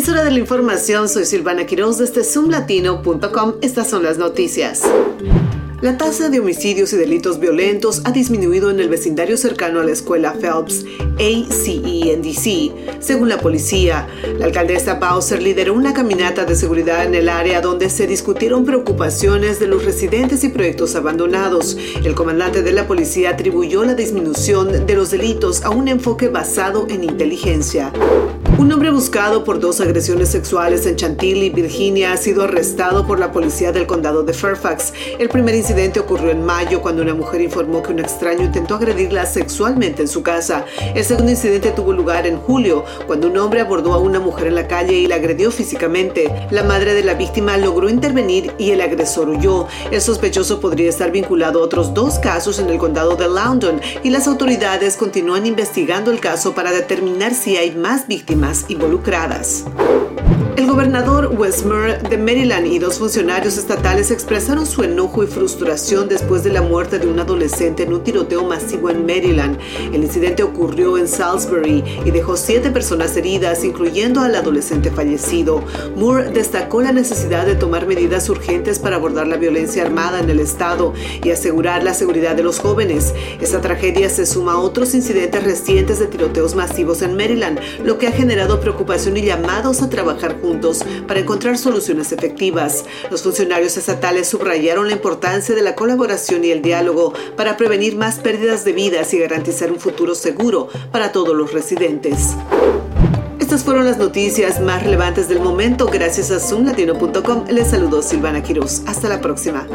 Es hora de la información, soy Silvana Quiroz desde zoomlatino.com. Estas son las noticias. La tasa de homicidios y delitos violentos ha disminuido en el vecindario cercano a la escuela Phelps, ACENDC, según la policía. La alcaldesa Bowser lideró una caminata de seguridad en el área donde se discutieron preocupaciones de los residentes y proyectos abandonados. El comandante de la policía atribuyó la disminución de los delitos a un enfoque basado en inteligencia. Un hombre buscado por dos agresiones sexuales en Chantilly, Virginia, ha sido arrestado por la policía del condado de Fairfax. El primer incidente ocurrió en mayo cuando una mujer informó que un extraño intentó agredirla sexualmente en su casa. El segundo incidente tuvo lugar en julio, cuando un hombre abordó a una mujer en la calle y la agredió físicamente. La madre de la víctima logró intervenir y el agresor huyó. El sospechoso podría estar vinculado a otros dos casos en el condado de Loudon y las autoridades continúan investigando el caso para determinar si hay más víctimas involucradas. El gobernador Westmer de Maryland y dos funcionarios estatales expresaron su enojo y frustración después de la muerte de un adolescente en un tiroteo masivo en Maryland. El incidente ocurrió en Salisbury y dejó siete personas heridas, incluyendo al adolescente fallecido. Moore destacó la necesidad de tomar medidas urgentes para abordar la violencia armada en el estado y asegurar la seguridad de los jóvenes. Esta tragedia se suma a otros incidentes recientes de tiroteos masivos en Maryland, lo que ha generado preocupación y llamados a trabajar juntos para encontrar soluciones efectivas. Los funcionarios estatales subrayaron la importancia de la colaboración y el diálogo para prevenir más pérdidas de vidas y garantizar un futuro seguro para todos los residentes. Estas fueron las noticias más relevantes del momento. Gracias a zoomlatino.com. Les saludo Silvana Quiroz. Hasta la próxima.